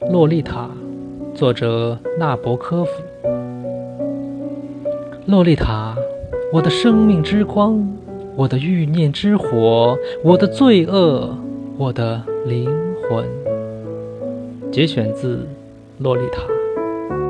洛丽塔作者纳博科夫。洛丽塔我的生命之光我的欲念之火我的罪恶我的灵魂。节选自洛丽塔。